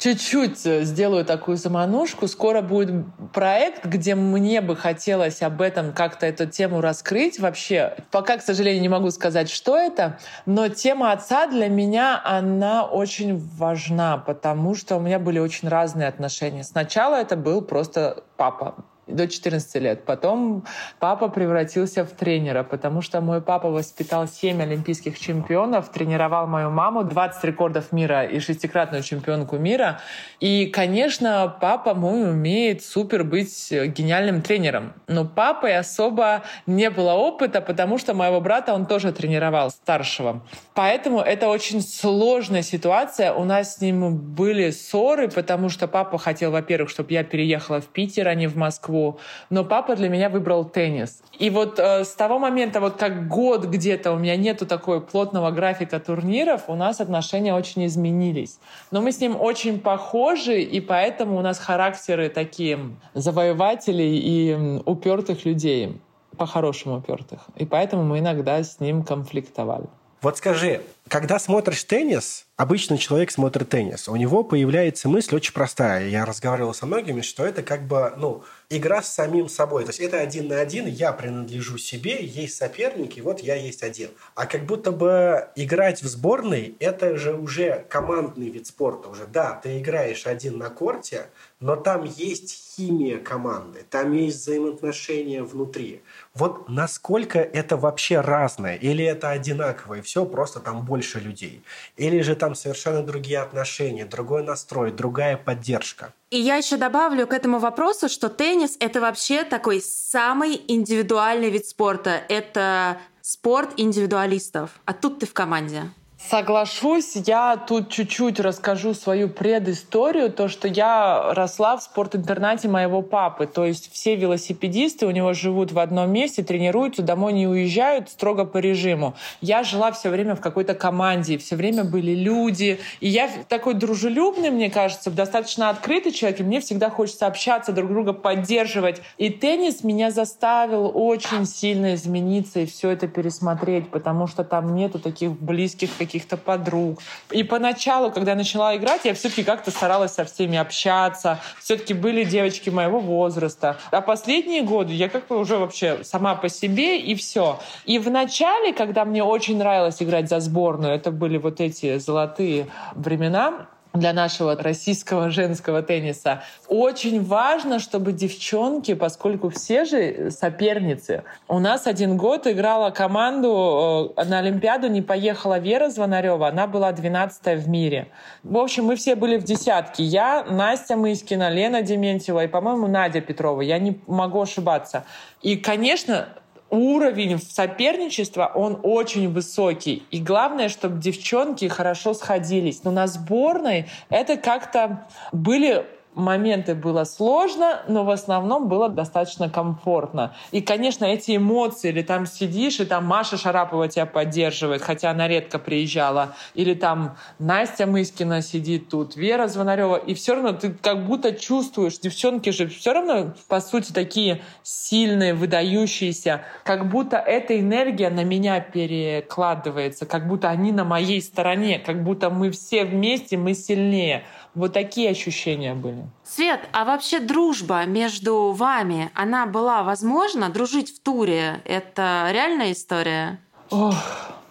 Чуть-чуть э, сделаю такую заманушку. Скоро будет проект, где мне бы хотелось об этом как-то эту тему раскрыть. Вообще, пока, к сожалению, не могу сказать, что это, но тема отца для меня, она очень важна, потому что у меня были очень разные отношения. Сначала это был просто папа до 14 лет. Потом папа превратился в тренера, потому что мой папа воспитал 7 олимпийских чемпионов, тренировал мою маму, 20 рекордов мира и шестикратную чемпионку мира. И, конечно, папа мой умеет супер быть гениальным тренером. Но папой особо не было опыта, потому что моего брата он тоже тренировал, старшего. Поэтому это очень сложная ситуация. У нас с ним были ссоры, потому что папа хотел, во-первых, чтобы я переехала в Питер, а не в Москву Москву, но папа для меня выбрал теннис. И вот э, с того момента, вот как год где-то у меня нету такого плотного графика турниров, у нас отношения очень изменились. Но мы с ним очень похожи, и поэтому у нас характеры такие завоевателей и упертых людей, по-хорошему упертых. И поэтому мы иногда с ним конфликтовали. Вот скажи, когда смотришь теннис, обычный человек смотрит теннис, у него появляется мысль очень простая. Я разговаривал со многими, что это как бы, ну, игра с самим собой. То есть это один на один, я принадлежу себе, есть соперники, вот я есть один. А как будто бы играть в сборной, это же уже командный вид спорта уже. Да, ты играешь один на корте, но там есть химия команды, там есть взаимоотношения внутри. Вот насколько это вообще разное? Или это одинаковое? Все, просто там больше людей. Или же там совершенно другие отношения, другой настрой, другая поддержка. И я еще добавлю к этому вопросу, что теннис — это вообще такой самый индивидуальный вид спорта. Это спорт индивидуалистов. А тут ты в команде. Соглашусь, я тут чуть-чуть расскажу свою предысторию, то, что я росла в спортинтернате моего папы, то есть все велосипедисты у него живут в одном месте, тренируются, домой не уезжают строго по режиму. Я жила все время в какой-то команде, все время были люди, и я такой дружелюбный, мне кажется, достаточно открытый человек, и мне всегда хочется общаться, друг друга поддерживать. И теннис меня заставил очень сильно измениться и все это пересмотреть, потому что там нету таких близких каких-то подруг. И поначалу, когда я начала играть, я все-таки как-то старалась со всеми общаться. Все-таки были девочки моего возраста. А последние годы я как бы уже вообще сама по себе и все. И в начале, когда мне очень нравилось играть за сборную, это были вот эти золотые времена, для нашего российского женского тенниса. Очень важно, чтобы девчонки, поскольку все же соперницы, у нас один год играла команду э, на Олимпиаду, не поехала Вера Звонарева, она была 12 в мире. В общем, мы все были в десятке. Я, Настя Мыскина, Лена Дементьева и, по-моему, Надя Петрова. Я не могу ошибаться. И, конечно, уровень соперничества, он очень высокий. И главное, чтобы девчонки хорошо сходились. Но на сборной это как-то были моменты было сложно, но в основном было достаточно комфортно. И, конечно, эти эмоции, или там сидишь, и там Маша Шарапова тебя поддерживает, хотя она редко приезжала, или там Настя Мыскина сидит тут, Вера Звонарева, и все равно ты как будто чувствуешь, девчонки же все равно, по сути, такие сильные, выдающиеся, как будто эта энергия на меня перекладывается, как будто они на моей стороне, как будто мы все вместе, мы сильнее. Вот такие ощущения были. Свет, а вообще дружба между вами, она была возможна? Дружить в туре — это реальная история? Ох,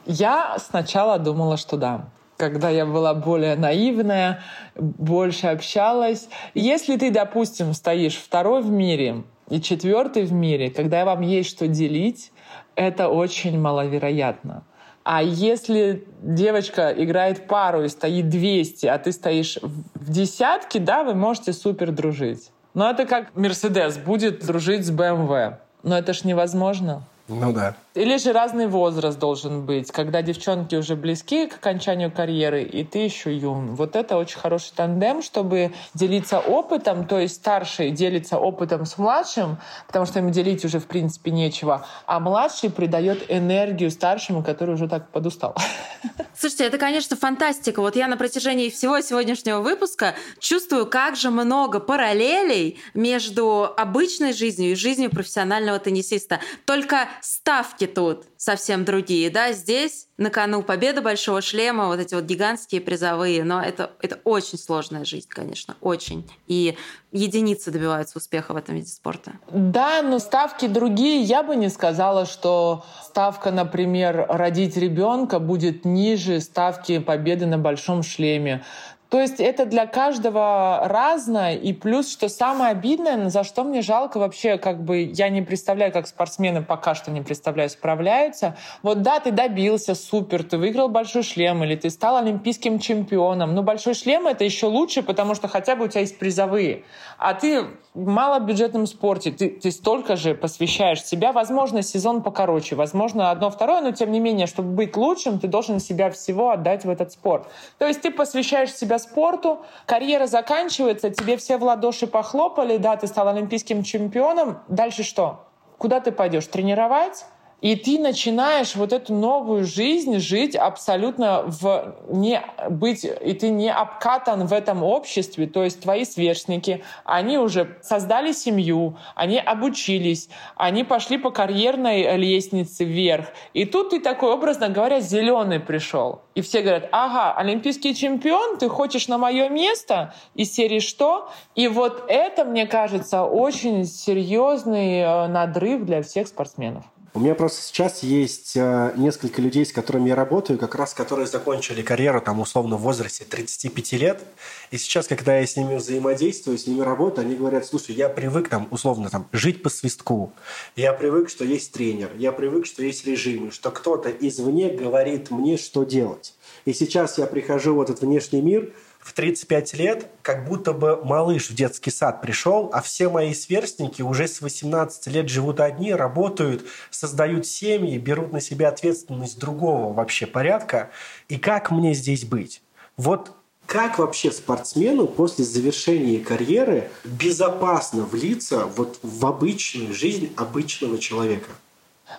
я сначала думала, что да когда я была более наивная, больше общалась. Если ты, допустим, стоишь второй в мире, и четвертый в мире, когда вам есть что делить, это очень маловероятно. А если девочка играет пару и стоит 200, а ты стоишь в десятке, да, вы можете супер дружить. Но это как Мерседес будет дружить с BMW. Но это ж невозможно. Ну да. Или же разный возраст должен быть, когда девчонки уже близки к окончанию карьеры, и ты еще юн. Вот это очень хороший тандем, чтобы делиться опытом, то есть старший делится опытом с младшим, потому что ему делить уже в принципе нечего, а младший придает энергию старшему, который уже так подустал. Слушайте, это, конечно, фантастика. Вот я на протяжении всего сегодняшнего выпуска чувствую, как же много параллелей между обычной жизнью и жизнью профессионального теннисиста. Только ставки тут совсем другие, да, здесь на кону победа большого шлема, вот эти вот гигантские призовые, но это, это очень сложная жизнь, конечно, очень. И единицы добиваются успеха в этом виде спорта. Да, но ставки другие. Я бы не сказала, что ставка, например, родить ребенка будет ниже ставки победы на большом шлеме. То есть это для каждого разное. И плюс, что самое обидное, за что мне жалко вообще, как бы я не представляю, как спортсмены пока что не представляю, справляются. Вот да, ты добился, супер, ты выиграл большой шлем, или ты стал олимпийским чемпионом. Но большой шлем это еще лучше, потому что хотя бы у тебя есть призовые. А ты в малобюджетном спорте, ты, ты столько же посвящаешь себя. Возможно, сезон покороче, возможно, одно-второе, но тем не менее, чтобы быть лучшим, ты должен себя всего отдать в этот спорт. То есть ты посвящаешь себя спорту, карьера заканчивается, тебе все в ладоши похлопали, да, ты стал олимпийским чемпионом, дальше что? Куда ты пойдешь? Тренировать? И ты начинаешь вот эту новую жизнь жить абсолютно в не быть, и ты не обкатан в этом обществе, то есть твои сверстники, они уже создали семью, они обучились, они пошли по карьерной лестнице вверх. И тут ты такой, образно говоря, зеленый пришел. И все говорят, ага, олимпийский чемпион, ты хочешь на мое место? Из серии что? И вот это, мне кажется, очень серьезный э, надрыв для всех спортсменов. У меня просто сейчас есть э, несколько людей, с которыми я работаю, как раз которые закончили карьеру там условно в возрасте 35 лет. И сейчас, когда я с ними взаимодействую, с ними работаю, они говорят, слушай, я привык там условно там жить по свистку. Я привык, что есть тренер. Я привык, что есть режимы, что кто-то извне говорит мне, что делать. И сейчас я прихожу в этот внешний мир – в 35 лет как будто бы малыш в детский сад пришел, а все мои сверстники уже с 18 лет живут одни, работают, создают семьи, берут на себя ответственность другого вообще порядка. И как мне здесь быть? Вот как вообще спортсмену после завершения карьеры безопасно влиться вот в обычную жизнь обычного человека?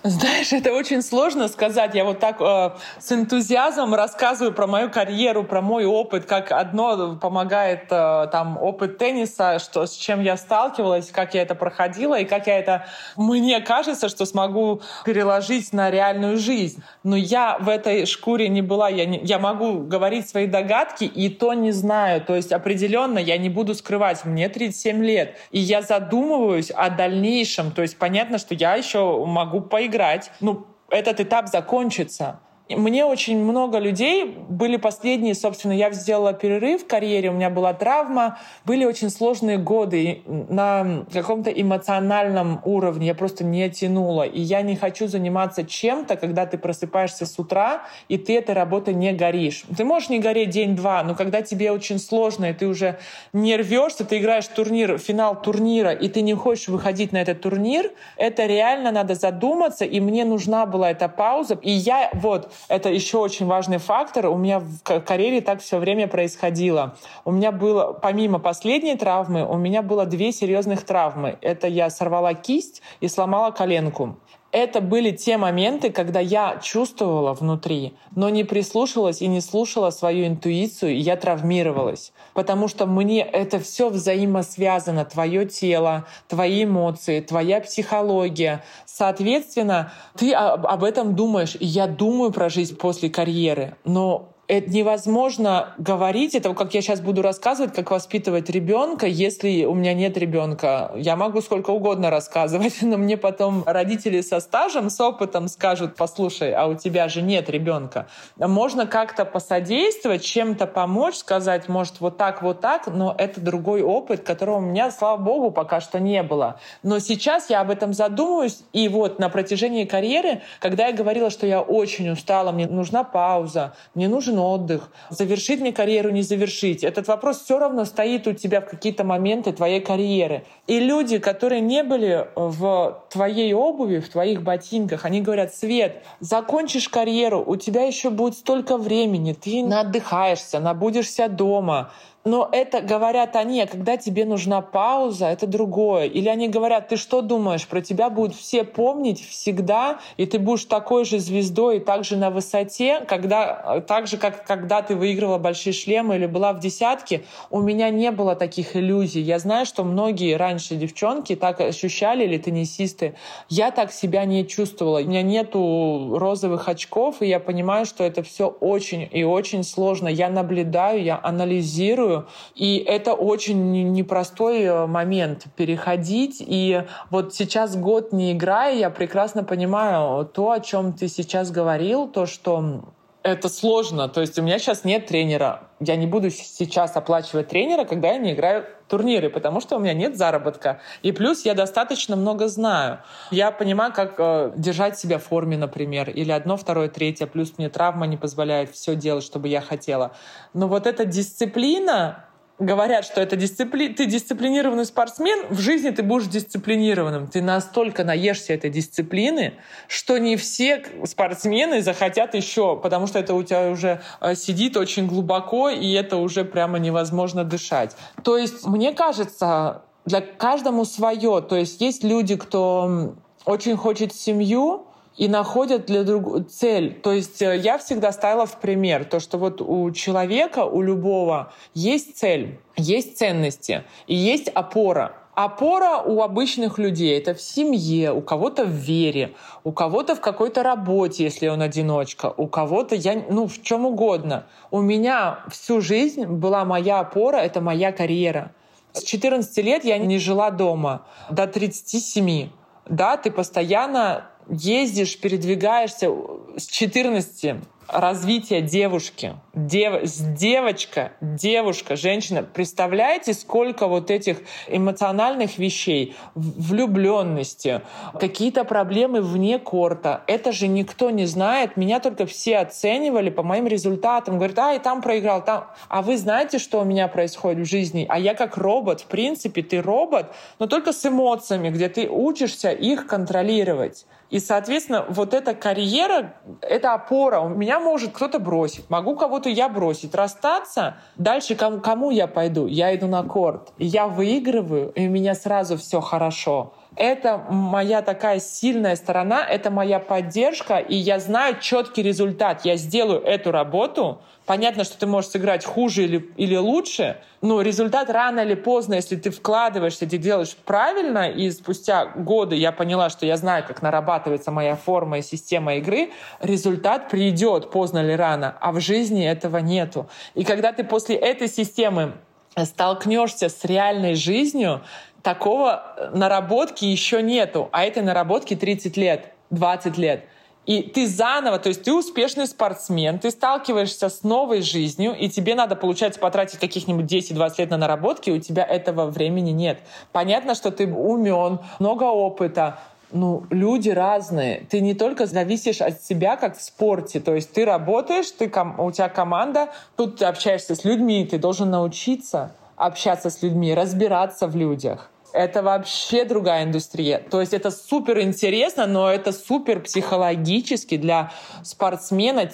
Знаешь, это очень сложно сказать. Я вот так э, с энтузиазмом рассказываю про мою карьеру, про мой опыт, как одно помогает э, там опыт тенниса, что, с чем я сталкивалась, как я это проходила и как я это, мне кажется, что смогу переложить на реальную жизнь. Но я в этой шкуре не была, я, не, я могу говорить свои догадки и то не знаю. То есть определенно я не буду скрывать, мне 37 лет, и я задумываюсь о дальнейшем. То есть понятно, что я еще могу поиграть поиграть, ну, этот этап закончится. Мне очень много людей были последние, собственно, я сделала перерыв в карьере, у меня была травма, были очень сложные годы на каком-то эмоциональном уровне, я просто не тянула. И я не хочу заниматься чем-то, когда ты просыпаешься с утра, и ты этой работой не горишь. Ты можешь не гореть день-два, но когда тебе очень сложно, и ты уже не рвешься, ты играешь турнир, финал турнира, и ты не хочешь выходить на этот турнир, это реально надо задуматься, и мне нужна была эта пауза. И я вот это еще очень важный фактор. У меня в карьере так все время происходило. У меня было, помимо последней травмы, у меня было две серьезных травмы. Это я сорвала кисть и сломала коленку это были те моменты, когда я чувствовала внутри, но не прислушивалась и не слушала свою интуицию, и я травмировалась. Потому что мне это все взаимосвязано. Твое тело, твои эмоции, твоя психология. Соответственно, ты об этом думаешь. Я думаю про жизнь после карьеры. Но это невозможно говорить, это как я сейчас буду рассказывать, как воспитывать ребенка, если у меня нет ребенка. Я могу сколько угодно рассказывать, но мне потом родители со стажем, с опытом скажут, послушай, а у тебя же нет ребенка. Можно как-то посодействовать, чем-то помочь, сказать, может, вот так, вот так, но это другой опыт, которого у меня, слава богу, пока что не было. Но сейчас я об этом задумываюсь, и вот на протяжении карьеры, когда я говорила, что я очень устала, мне нужна пауза, мне нужен отдых, завершить мне карьеру, не завершить. Этот вопрос все равно стоит у тебя в какие-то моменты твоей карьеры. И люди, которые не были в твоей обуви, в твоих ботинках, они говорят, Свет, закончишь карьеру, у тебя еще будет столько времени, ты отдыхаешься, набудешься дома, но это говорят они, а когда тебе нужна пауза, это другое. Или они говорят, ты что думаешь, про тебя будут все помнить всегда, и ты будешь такой же звездой и также на высоте, когда, так же, как когда ты выигрывала большие шлемы или была в десятке. У меня не было таких иллюзий. Я знаю, что многие раньше девчонки так ощущали, или теннисисты. Я так себя не чувствовала. У меня нету розовых очков, и я понимаю, что это все очень и очень сложно. Я наблюдаю, я анализирую, чувствую. И это очень непростой э, момент переходить. И вот сейчас год не играя, я прекрасно понимаю то, о чем ты сейчас говорил, то, что это сложно. То есть у меня сейчас нет тренера. Я не буду сейчас оплачивать тренера, когда я не играю турниры, потому что у меня нет заработка. И плюс я достаточно много знаю. Я понимаю, как э, держать себя в форме, например, или одно, второе, третье. Плюс мне травма не позволяет все делать, чтобы я хотела. Но вот эта дисциплина, говорят, что это дисципли... ты дисциплинированный спортсмен, в жизни ты будешь дисциплинированным. Ты настолько наешься этой дисциплины, что не все спортсмены захотят еще, потому что это у тебя уже э, сидит очень глубоко, и это уже прямо невозможно дышать. То есть, мне кажется, для каждому свое. То есть есть люди, кто очень хочет семью, и находят для друг цель. То есть э, я всегда ставила в пример то, что вот у человека, у любого есть цель, есть ценности и есть опора. Опора у обычных людей — это в семье, у кого-то в вере, у кого-то в какой-то работе, если он одиночка, у кого-то, я, ну, в чем угодно. У меня всю жизнь была моя опора — это моя карьера. С 14 лет я не жила дома, до 37. Да, ты постоянно ездишь, передвигаешься с 14 развития девушки. Дев, девочка, девушка, женщина. Представляете, сколько вот этих эмоциональных вещей, влюбленности, какие-то проблемы вне корта. Это же никто не знает. Меня только все оценивали по моим результатам. Говорят, а, и там проиграл, там. А вы знаете, что у меня происходит в жизни? А я как робот. В принципе, ты робот, но только с эмоциями, где ты учишься их контролировать. И, соответственно, вот эта карьера — это опора. У меня может кто-то бросить, могу кого-то я бросить, расстаться. Дальше кому, кому я пойду? Я иду на корт. Я выигрываю, и у меня сразу все хорошо это моя такая сильная сторона, это моя поддержка, и я знаю четкий результат. Я сделаю эту работу. Понятно, что ты можешь сыграть хуже или, или лучше, но результат рано или поздно, если ты вкладываешься, ты делаешь правильно, и спустя годы я поняла, что я знаю, как нарабатывается моя форма и система игры, результат придет поздно или рано, а в жизни этого нету. И когда ты после этой системы столкнешься с реальной жизнью, такого наработки еще нету, а этой наработки 30 лет, 20 лет. И ты заново, то есть ты успешный спортсмен, ты сталкиваешься с новой жизнью, и тебе надо, получается, потратить каких-нибудь 10-20 лет на наработки, и у тебя этого времени нет. Понятно, что ты умен, много опыта, ну, люди разные. Ты не только зависишь от себя, как в спорте. То есть ты работаешь, ты, у тебя команда, тут ты общаешься с людьми, ты должен научиться общаться с людьми, разбираться в людях. Это вообще другая индустрия. То есть это супер интересно, но это супер психологически для спортсмена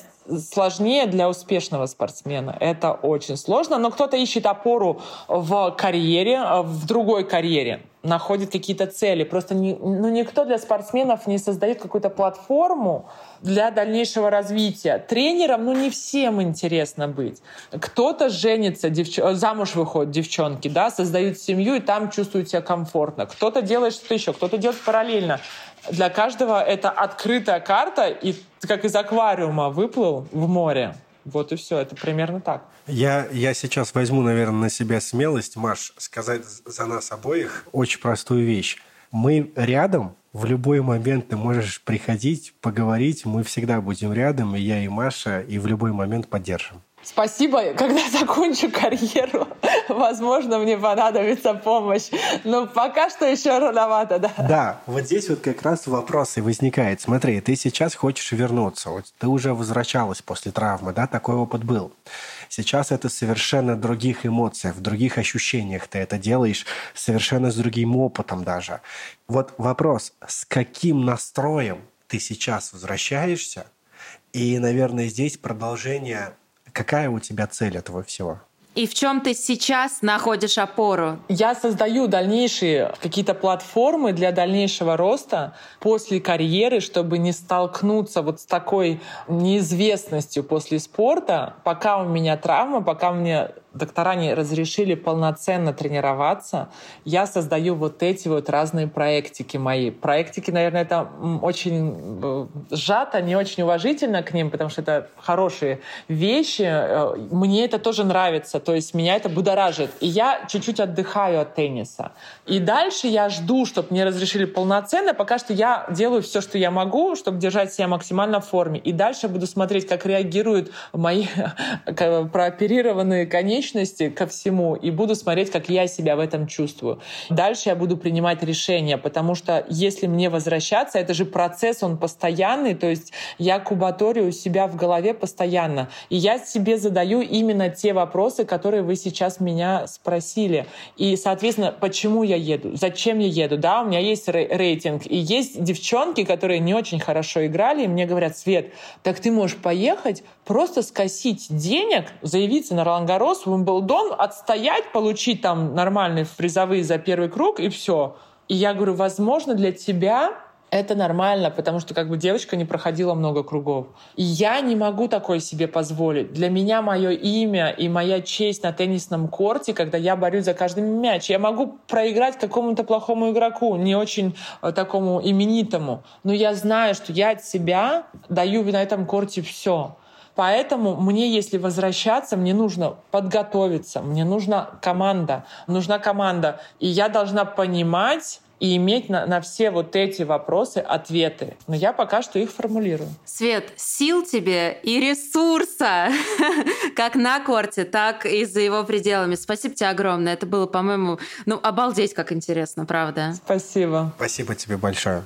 сложнее для успешного спортсмена. Это очень сложно, но кто-то ищет опору в карьере, в другой карьере находит какие-то цели. Просто не, ну, никто для спортсменов не создает какую-то платформу для дальнейшего развития. Тренерам, ну, не всем интересно быть. Кто-то женится, девч... замуж выходит девчонки, да, создают семью и там чувствуют себя комфортно. Кто-то делает что-то еще, кто-то делает параллельно для каждого это открытая карта, и как из аквариума выплыл в море. Вот и все. Это примерно так. Я, я сейчас возьму, наверное, на себя смелость, Маш, сказать за нас обоих очень простую вещь. Мы рядом, в любой момент ты можешь приходить, поговорить, мы всегда будем рядом, и я, и Маша, и в любой момент поддержим. Спасибо, когда закончу карьеру, возможно, мне понадобится помощь. Но пока что еще рановато, да. Да, вот здесь вот как раз вопрос и возникает. Смотри, ты сейчас хочешь вернуться. Вот ты уже возвращалась после травмы, да, такой опыт был. Сейчас это совершенно других эмоциях, в других ощущениях ты это делаешь, совершенно с другим опытом даже. Вот вопрос, с каким настроем ты сейчас возвращаешься? И, наверное, здесь продолжение Какая у тебя цель этого всего? И в чем ты сейчас находишь опору? Я создаю дальнейшие какие-то платформы для дальнейшего роста после карьеры, чтобы не столкнуться вот с такой неизвестностью после спорта, пока у меня травма, пока мне доктора не разрешили полноценно тренироваться, я создаю вот эти вот разные проектики мои. Проектики, наверное, это очень э, сжато, не очень уважительно к ним, потому что это хорошие вещи. Э, мне это тоже нравится, то есть меня это будоражит. И я чуть-чуть отдыхаю от тенниса. И дальше я жду, чтобы мне разрешили полноценно. Пока что я делаю все, что я могу, чтобы держать себя максимально в форме. И дальше буду смотреть, как реагируют мои прооперированные конечности личности ко всему и буду смотреть, как я себя в этом чувствую. Дальше я буду принимать решения, потому что если мне возвращаться, это же процесс, он постоянный, то есть я кубаторию себя в голове постоянно. И я себе задаю именно те вопросы, которые вы сейчас меня спросили. И, соответственно, почему я еду, зачем я еду, да, у меня есть рейтинг. И есть девчонки, которые не очень хорошо играли, и мне говорят, Свет, так ты можешь поехать, просто скосить денег, заявиться на Ролангарос, в Уимблдон, отстоять, получить там нормальные призовые за первый круг, и все. И я говорю, возможно, для тебя это нормально, потому что как бы девочка не проходила много кругов. И я не могу такое себе позволить. Для меня мое имя и моя честь на теннисном корте, когда я борюсь за каждый мяч. Я могу проиграть какому-то плохому игроку, не очень э, такому именитому. Но я знаю, что я от себя даю на этом корте все. Поэтому мне, если возвращаться, мне нужно подготовиться, мне нужна команда, нужна команда. И я должна понимать, и иметь на, на все вот эти вопросы ответы. Но я пока что их формулирую. Свет, сил тебе и ресурса, как на корте, так и за его пределами. Спасибо тебе огромное. Это было, по-моему, ну, обалдеть, как интересно, правда? Спасибо. Спасибо тебе большое.